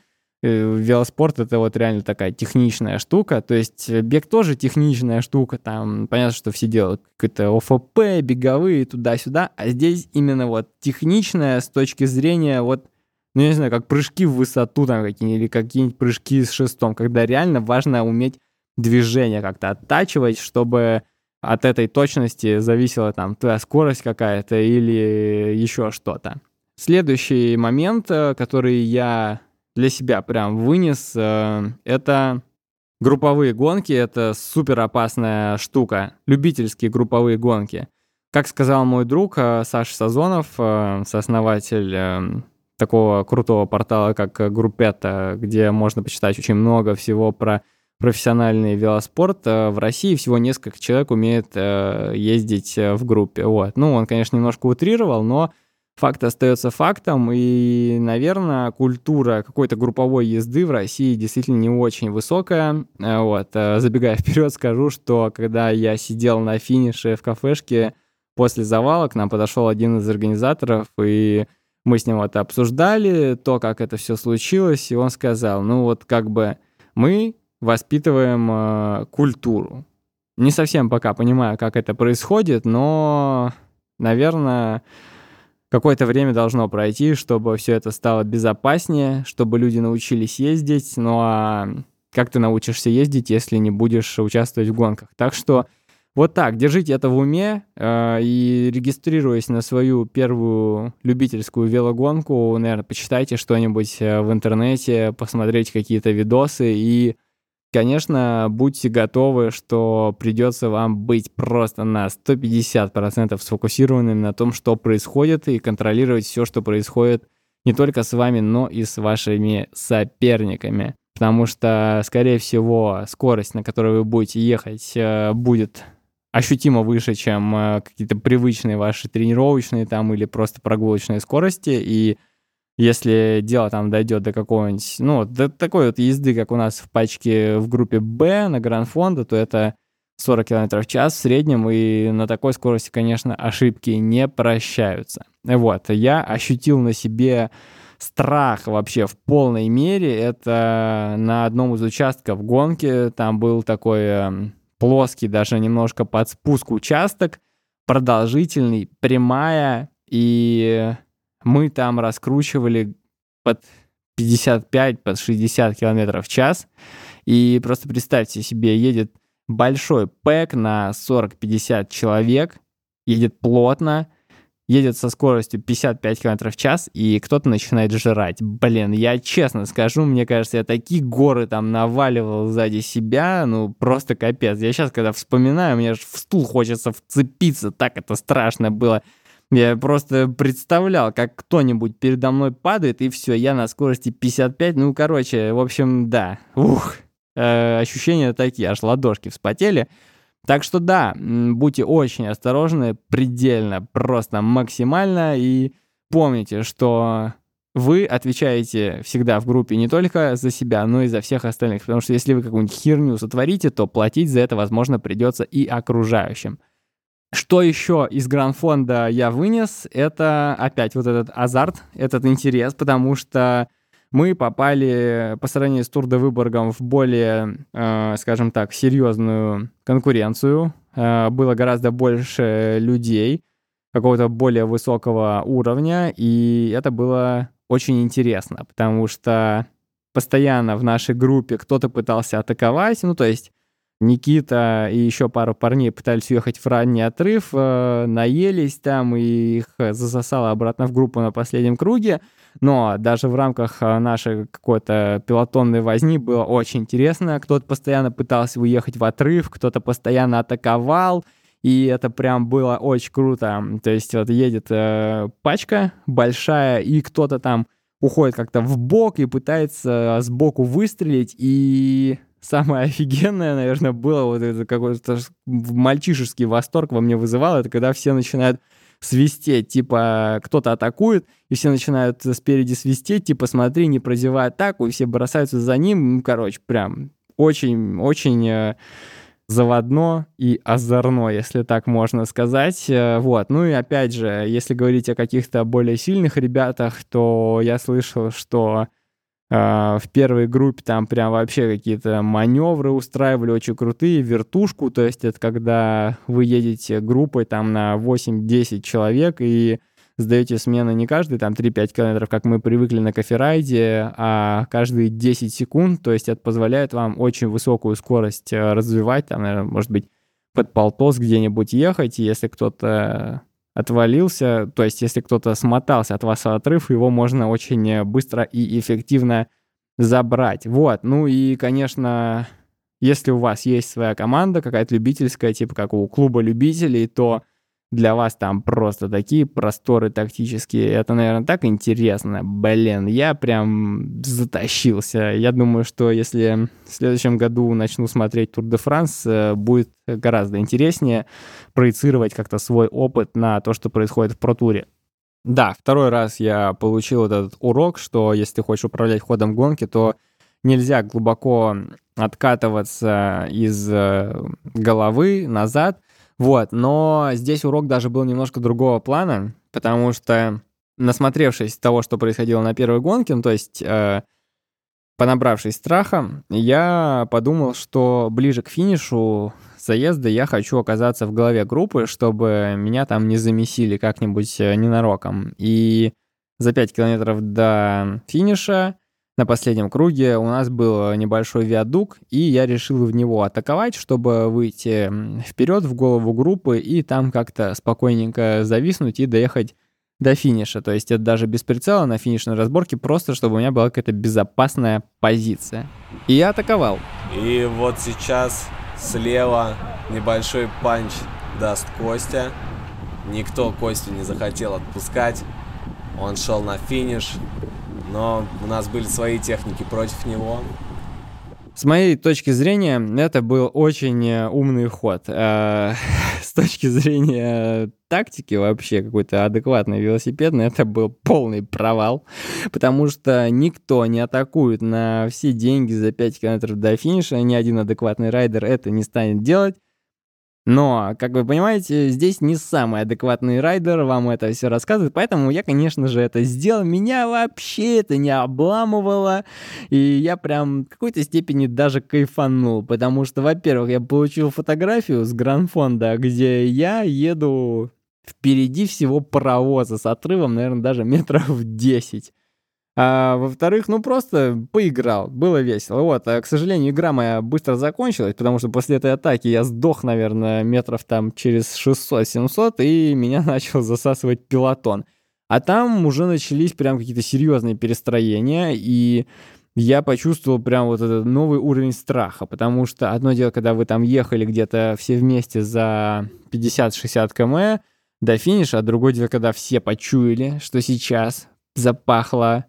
велоспорт это вот реально такая техничная штука. То есть э, бег тоже техничная штука. Там понятно, что все делают какое-то ОФП, беговые, туда-сюда. А здесь именно вот техничная с точки зрения вот ну, я не знаю, как прыжки в высоту там какие-нибудь, или какие-нибудь прыжки с шестом, когда реально важно уметь движение как-то оттачивать, чтобы от этой точности зависела там твоя скорость какая-то или еще что-то. Следующий момент, э, который я для себя прям вынес, э, это групповые гонки. Это супер опасная штука. Любительские групповые гонки. Как сказал мой друг э, Саша Сазонов, э, сооснователь такого крутого портала, как Группета, где можно почитать очень много всего про профессиональный велоспорт. В России всего несколько человек умеет ездить в группе. Вот. Ну, он, конечно, немножко утрировал, но факт остается фактом, и, наверное, культура какой-то групповой езды в России действительно не очень высокая. Э, вот. Э, забегая вперед, скажу, что когда я сидел на финише в кафешке после завала, к нам подошел один из организаторов, и мы с ним вот обсуждали то, как это все случилось, и он сказал, ну вот как бы мы воспитываем э, культуру. Не совсем пока понимаю, как это происходит, но, наверное, какое-то время должно пройти, чтобы все это стало безопаснее, чтобы люди научились ездить. Ну а как ты научишься ездить, если не будешь участвовать в гонках? Так что вот так, держите это в уме э, и регистрируясь на свою первую любительскую велогонку, наверное, почитайте что-нибудь э, в интернете, посмотрите какие-то видосы и Конечно, будьте готовы, что придется вам быть просто на 150% сфокусированным на том, что происходит, и контролировать все, что происходит не только с вами, но и с вашими соперниками. Потому что, скорее всего, скорость, на которой вы будете ехать, э, будет ощутимо выше, чем э, какие-то привычные ваши тренировочные там или просто прогулочные скорости, и если дело там дойдет до какого-нибудь, ну, до такой вот езды, как у нас в пачке в группе Б на Гранд-фонда, то это 40 км в час в среднем, и на такой скорости, конечно, ошибки не прощаются. Вот, я ощутил на себе страх вообще в полной мере. Это на одном из участков гонки, там был такой э, плоский, даже немножко под спуск участок, продолжительный, прямая, и мы там раскручивали под 55, под 60 километров в час. И просто представьте себе, едет большой пэк на 40-50 человек, едет плотно, едет со скоростью 55 км в час, и кто-то начинает жрать. Блин, я честно скажу, мне кажется, я такие горы там наваливал сзади себя, ну просто капец. Я сейчас, когда вспоминаю, мне аж в стул хочется вцепиться, так это страшно было. Я просто представлял, как кто-нибудь передо мной падает, и все, я на скорости 55. Ну, короче, в общем, да. Ух, э, ощущения такие, аж ладошки вспотели. Так что да, будьте очень осторожны, предельно, просто максимально, и помните, что вы отвечаете всегда в группе не только за себя, но и за всех остальных. Потому что если вы какую-нибудь херню сотворите, то платить за это, возможно, придется и окружающим. Что еще из гранд-фонда я вынес, это опять вот этот азарт, этот интерес, потому что мы попали по сравнению с Тур де Выборгом в более, э, скажем так, серьезную конкуренцию. Э, было гораздо больше людей какого-то более высокого уровня, и это было очень интересно, потому что постоянно в нашей группе кто-то пытался атаковать, ну то есть Никита и еще пару парней пытались уехать в ранний отрыв, э, наелись там и их засосало обратно в группу на последнем круге. Но даже в рамках э, нашей какой-то пилотонной возни было очень интересно. Кто-то постоянно пытался уехать в отрыв, кто-то постоянно атаковал. И это прям было очень круто. То есть вот едет э, пачка большая, и кто-то там уходит как-то в бок и пытается сбоку выстрелить, и самое офигенное, наверное, было вот это какой-то мальчишеский восторг во мне вызывал, это когда все начинают свистеть, типа кто-то атакует, и все начинают спереди свистеть, типа смотри, не прозевай атаку, и все бросаются за ним, ну, короче, прям очень-очень э, заводно и озорно, если так можно сказать. Э, вот. Ну и опять же, если говорить о каких-то более сильных ребятах, то я слышал, что в первой группе там прям вообще какие-то маневры устраивали очень крутые, вертушку, то есть это когда вы едете группой там на 8-10 человек и сдаете смены не каждые там 3-5 километров, как мы привыкли на коферайде, а каждые 10 секунд, то есть это позволяет вам очень высокую скорость э, развивать, там, наверное, может быть, под полтос где-нибудь ехать, и если кто-то отвалился, то есть если кто-то смотался от вас отрыв, его можно очень быстро и эффективно забрать. Вот, ну и, конечно, если у вас есть своя команда, какая-то любительская, типа как у клуба любителей, то для вас там просто такие просторы тактические. Это, наверное, так интересно. Блин, я прям затащился. Я думаю, что если в следующем году начну смотреть Тур де Франс, э, будет гораздо интереснее проецировать как-то свой опыт на то, что происходит в Протуре. Да, второй раз я получил этот урок, что если ты хочешь управлять ходом гонки, то нельзя глубоко откатываться из э, головы назад. Вот, но здесь урок даже был немножко другого плана, потому что насмотревшись того, что происходило на первой гонке, ну, то есть э, понабравшись страха, я подумал, что ближе к финишу заезда я хочу оказаться в голове группы, чтобы меня там не замесили как-нибудь э, ненароком. И за 5 километров до финиша на последнем круге у нас был небольшой виадук, и я решил в него атаковать, чтобы выйти вперед в голову группы и там как-то спокойненько зависнуть и доехать до финиша. То есть это даже без прицела на финишной разборке, просто чтобы у меня была какая-то безопасная позиция. И я атаковал. И вот сейчас слева небольшой панч даст Костя. Никто Костю не захотел отпускать. Он шел на финиш, но у нас были свои техники против него. С моей точки зрения, это был очень э, умный ход. Э, с точки зрения тактики вообще какой-то адекватный велосипедный, это был полный провал, потому что никто не атакует на все деньги за 5 километров до финиша, ни один адекватный райдер это не станет делать. Но, как вы понимаете, здесь не самый адекватный райдер вам это все рассказывает, поэтому я, конечно же, это сделал. Меня вообще это не обламывало, и я прям в какой-то степени даже кайфанул, потому что, во-первых, я получил фотографию с гранфонда, где я еду впереди всего паровоза с отрывом, наверное, даже метров 10. А во-вторых, ну просто поиграл, было весело. Вот, а, к сожалению, игра моя быстро закончилась, потому что после этой атаки я сдох, наверное, метров там через 600-700, и меня начал засасывать пилотон. А там уже начались прям какие-то серьезные перестроения, и я почувствовал прям вот этот новый уровень страха, потому что одно дело, когда вы там ехали где-то все вместе за 50-60 км до финиша, а другое дело, когда все почуяли, что сейчас запахло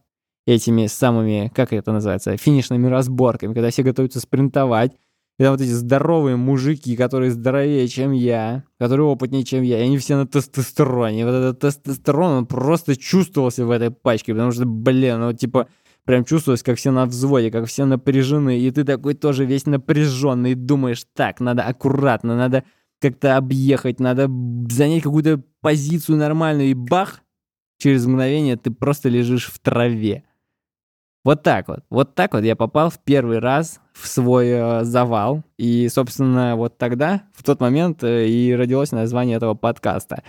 этими самыми, как это называется, финишными разборками, когда все готовятся спринтовать, когда вот эти здоровые мужики, которые здоровее, чем я, которые опытнее, чем я, и они все на тестостероне. И вот этот тестостерон, он просто чувствовался в этой пачке, потому что, блин, ну типа прям чувствовалось, как все на взводе, как все напряжены, и ты такой тоже весь напряженный, думаешь, так, надо аккуратно, надо как-то объехать, надо занять какую-то позицию нормальную, и бах, через мгновение ты просто лежишь в траве. Вот так вот. Вот так вот я попал в первый раз в свой э, завал. И, собственно, вот тогда, в тот момент, э, и родилось название этого подкаста.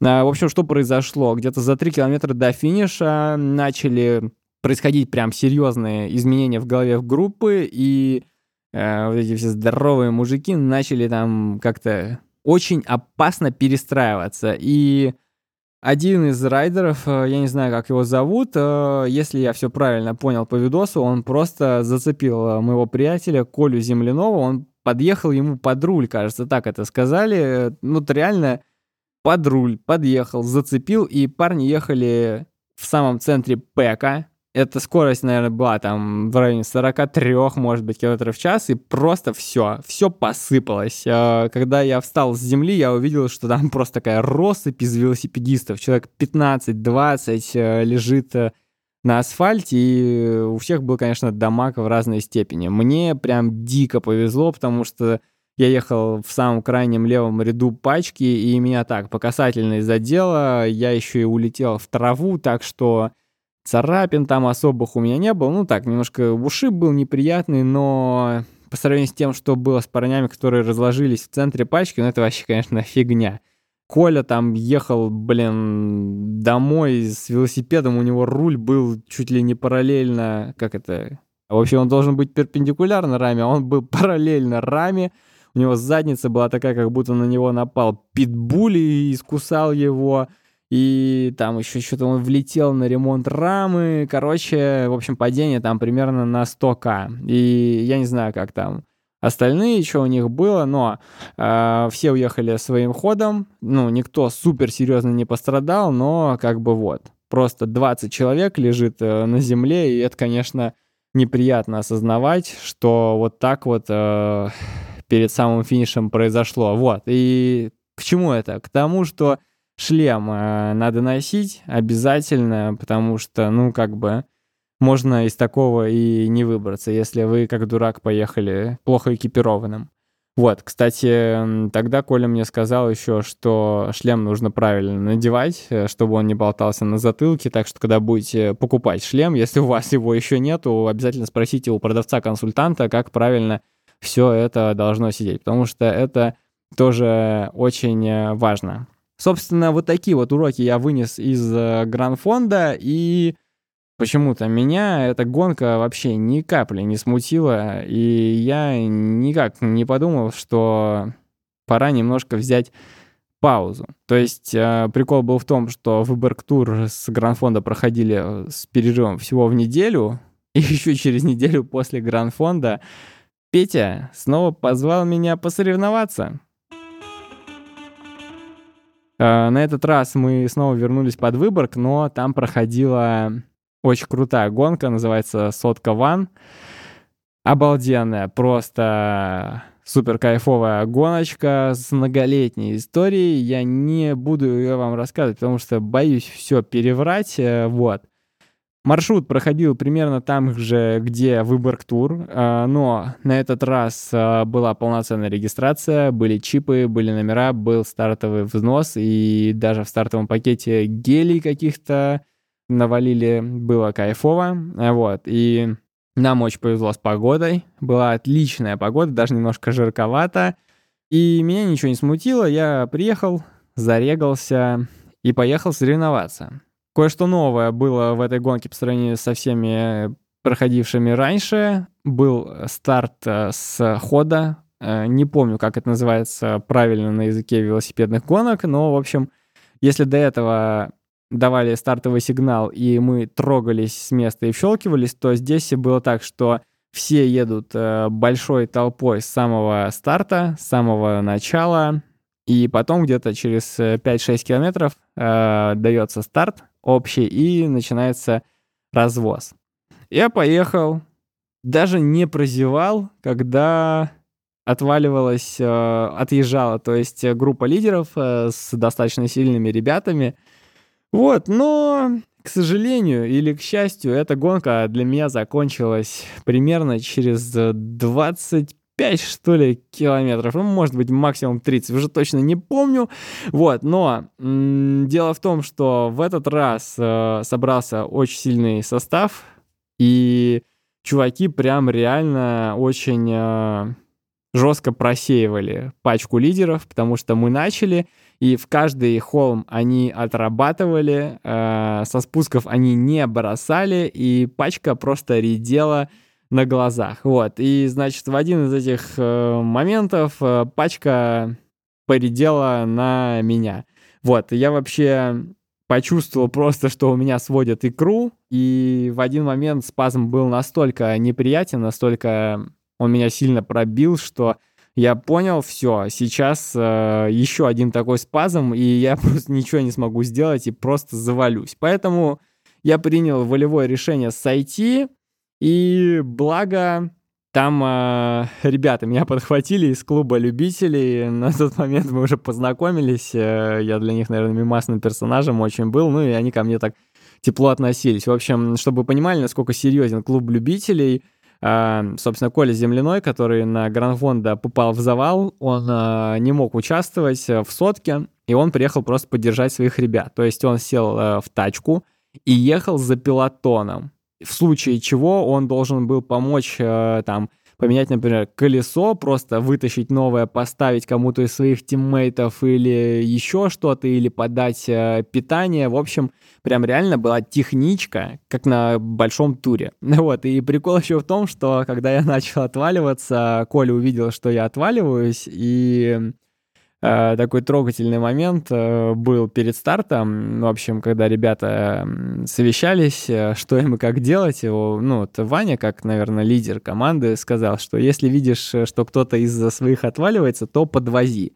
Э, в общем, что произошло? Где-то за три километра до финиша начали происходить прям серьезные изменения в голове в группы, и э, вот эти все здоровые мужики начали там как-то очень опасно перестраиваться. И один из райдеров, э, я не знаю, как его зовут, э, если я все правильно понял по видосу, он просто зацепил э, моего приятеля Колю Землянова, он подъехал ему под руль, кажется, так это сказали. Ну, реально под руль подъехал, зацепил, и парни ехали в самом центре Пека, эта скорость, наверное, была там в районе 43, может быть, километров в час, и просто все, все посыпалось. А, когда я встал с земли, я увидел, что там просто такая россыпь из велосипедистов. Человек 15-20 э, лежит э, на асфальте, и у всех был, конечно, дамаг в разной степени. Мне прям дико повезло, потому что я ехал в самом крайнем левом ряду пачки, и меня так по касательной задело. Я еще и улетел в траву, так что Царапин там особых у меня не было. Ну так, немножко ушиб был неприятный, но по сравнению с тем, что было с парнями, которые разложились в центре пачки, ну это вообще, конечно, фигня. Коля там ехал, блин, домой с велосипедом, у него руль был чуть ли не параллельно, как это... В общем, он должен быть перпендикулярно раме, а он был параллельно раме, у него задница была такая, как будто на него напал питбуль и искусал его, и там еще что-то он влетел на ремонт рамы. Короче, в общем, падение там примерно на 100к. И я не знаю, как там остальные, что у них было, но э, все уехали своим ходом. Ну, никто супер серьезно не пострадал, но как бы вот. Просто 20 человек лежит э, на земле, и это, конечно, неприятно осознавать, что вот так вот э, перед самым финишем произошло. Вот. И к чему это? К тому, что шлем э, надо носить обязательно, потому что, ну, как бы, можно из такого и не выбраться, если вы, как дурак, поехали плохо экипированным. Вот, кстати, тогда Коля мне сказал еще, что шлем нужно правильно надевать, э, чтобы он не болтался на затылке, так что когда будете покупать шлем, если у вас его еще нету, обязательно спросите у продавца-консультанта, как правильно все это должно сидеть, потому что это тоже очень э, важно. Собственно, вот такие вот уроки я вынес из э, Гранд-фонда, и почему-то меня эта гонка вообще ни капли не смутила, и я никак не подумал, что пора немножко взять паузу. То есть э, прикол был в том, что Выборг-тур с Гранд-фонда проходили с перерывом всего в неделю, и еще через неделю после Гранд-фонда Петя снова позвал меня посоревноваться. Э, на этот раз мы снова вернулись под Выборг, но там проходила очень крутая гонка, называется Сотка Ван. Обалденная, просто супер кайфовая гоночка с многолетней историей. Я не буду ее вам рассказывать, потому что боюсь все переврать. Э, вот. Маршрут проходил примерно там же, где Выборг Тур, а, но на этот раз а, была полноценная регистрация, были чипы, были номера, был стартовый взнос, и даже в стартовом пакете гелей каких-то навалили, было кайфово, вот, и нам очень повезло с погодой, была отличная погода, даже немножко жарковато, и меня ничего не смутило, я приехал, зарегался и поехал соревноваться. Кое-что новое было в этой гонке по сравнению со всеми проходившими раньше. Был старт э, с хода. Э, не помню, как это называется правильно на языке велосипедных гонок, но, в общем, если до этого давали стартовый сигнал, и мы трогались с места и щелкивались, то здесь было так, что все едут э, большой толпой с самого старта, с самого начала, и потом где-то через 5-6 километров э, дается старт, общий, и начинается развоз. Я поехал, даже не прозевал, когда отваливалась, э, отъезжала, то есть группа лидеров э, с достаточно сильными ребятами. Вот, но, к сожалению или к счастью, эта гонка для меня закончилась примерно через 25 5, что ли, километров, ну, может быть, максимум 30, уже точно не помню, вот, но м- дело в том, что в этот раз э, собрался очень сильный состав, и чуваки прям реально очень э, жестко просеивали пачку лидеров, потому что мы начали, и в каждый холм они отрабатывали, э, со спусков они не бросали, и пачка просто редела, на глазах. Вот. И, значит, в один из этих э, моментов э, пачка поредела на меня. Вот. Я вообще почувствовал просто, что у меня сводят икру, и в один момент спазм был настолько неприятен, настолько он меня сильно пробил, что я понял, все, сейчас э, еще один такой спазм, и я просто ничего не смогу сделать и просто завалюсь. Поэтому я принял волевое решение сойти, и благо там э, ребята меня подхватили из клуба любителей. На тот момент мы уже познакомились. Э, я для них, наверное, мимасным персонажем очень был. Ну и они ко мне так тепло относились. В общем, чтобы вы понимали, насколько серьезен клуб любителей, э, собственно, Коля Земляной, который на Гранфонда попал в завал, он э, не мог участвовать в сотке, и он приехал просто поддержать своих ребят. То есть он сел э, в тачку и ехал за пилотоном в случае чего он должен был помочь э, там поменять, например, колесо, просто вытащить новое, поставить кому-то из своих тиммейтов или еще что-то, или подать э, питание. В общем, прям реально была техничка, как на большом туре. Вот, и прикол еще в том, что когда я начал отваливаться, Коля увидел, что я отваливаюсь, и такой трогательный момент э, был перед стартом. В общем, когда ребята совещались, э, что им и как делать, его, ну, вот Ваня, как, наверное, лидер команды, сказал, что если видишь, что кто-то из-за своих отваливается, то подвози.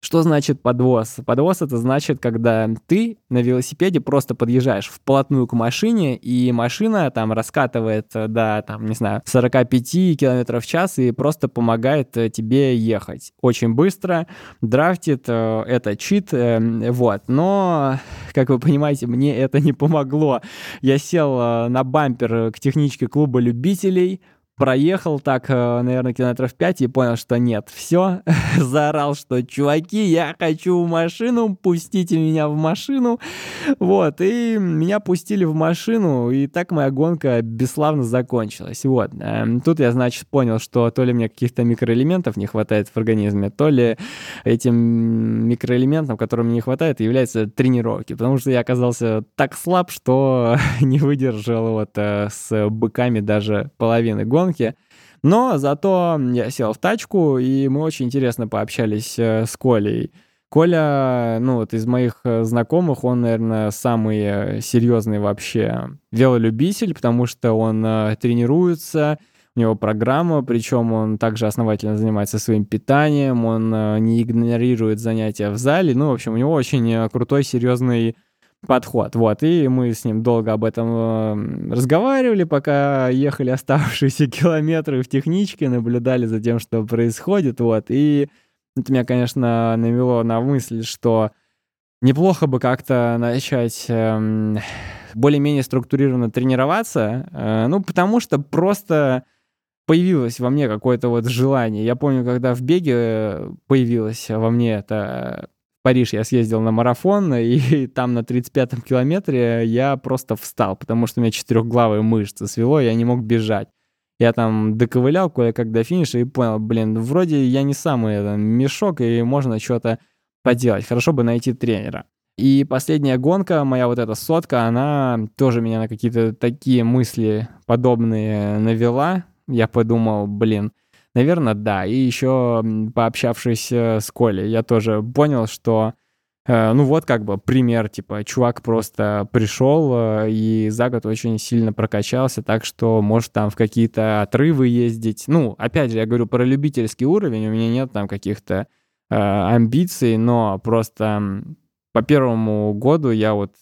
Что значит подвоз? Подвоз это значит, когда ты на велосипеде просто подъезжаешь вплотную к машине, и машина там раскатывает до, там, не знаю, 45 км в час и просто помогает э, тебе ехать. Очень быстро, драфтит, э, это чит, э, вот. Но, как вы понимаете, мне это не помогло. Я сел на бампер к техничке клуба любителей, проехал так, э, наверное, километров 5 и понял, что нет, все, заорал, что чуваки, я хочу в машину, пустите меня в машину, вот, и меня пустили в машину, и так моя гонка бесславно закончилась, вот. Эм, тут я, значит, понял, что то ли мне каких-то микроэлементов не хватает в организме, то ли этим микроэлементом, которым мне не хватает, является тренировки, потому что я оказался так слаб, что не выдержал вот э, с быками даже половины гонки, гонки. Но зато я сел в тачку, и мы очень интересно пообщались э, с Колей. Коля, ну вот из моих э, знакомых, он, наверное, самый э, серьезный вообще велолюбитель, потому что он тренируется, у него программа, причем он также основательно занимается своим питанием, он не игнорирует занятия в зале. Ну, в общем, у него очень крутой, серьезный подход. Вот, и мы с ним долго об этом э, разговаривали, пока ехали оставшиеся километры в техничке, наблюдали за тем, что происходит, вот, и это меня, конечно, навело на мысль, что неплохо бы как-то начать э, более-менее структурированно тренироваться, э, ну, потому что просто появилось во мне какое-то вот желание. Я помню, когда в беге появилось во мне это Париж я съездил на марафон, и там на 35-м километре я просто встал, потому что у меня четырехглавые мышцы свело, я не мог бежать. Я там доковылял кое-как до финиша и понял, блин, вроде я не самый это, мешок, и можно что-то поделать. Хорошо бы найти тренера. И последняя гонка, моя вот эта сотка, она тоже меня на какие-то такие мысли подобные навела. Я подумал, блин, Наверное, да. И еще пообщавшись э, с Колей, я тоже понял, что э, ну вот как бы пример, типа, чувак просто пришел э, и за год очень сильно прокачался, так что может там в какие-то отрывы ездить. Ну, опять же, я говорю про любительский уровень, у меня нет там каких-то э, амбиций, но просто по первому году я вот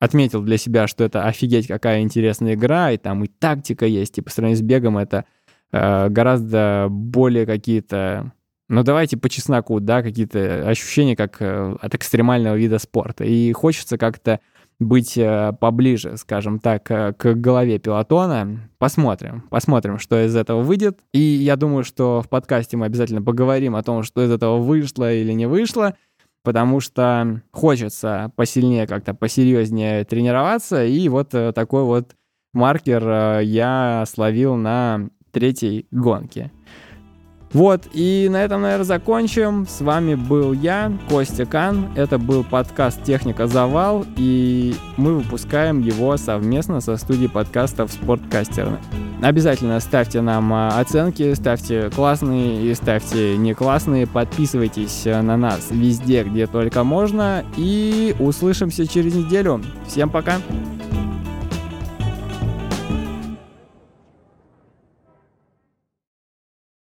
отметил для себя, что это офигеть какая интересная игра, и там и тактика есть, и по сравнению с бегом это гораздо более какие-то, ну давайте по чесноку, да, какие-то ощущения как э, от экстремального вида спорта. И хочется как-то быть э, поближе, скажем так, к голове пилотона. Посмотрим, посмотрим, что из этого выйдет. И я думаю, что в подкасте мы обязательно поговорим о том, что из этого вышло или не вышло, потому что хочется посильнее как-то, посерьезнее тренироваться. И вот такой вот маркер я словил на третьей гонки. Вот, и на этом, наверное, закончим. С вами был я, Костя Кан. Это был подкаст «Техника Завал», и мы выпускаем его совместно со студией подкастов «Спорткастер». Обязательно ставьте нам а, оценки, ставьте классные и ставьте не классные. Подписывайтесь на нас везде, где только можно. И услышимся через неделю. Всем пока!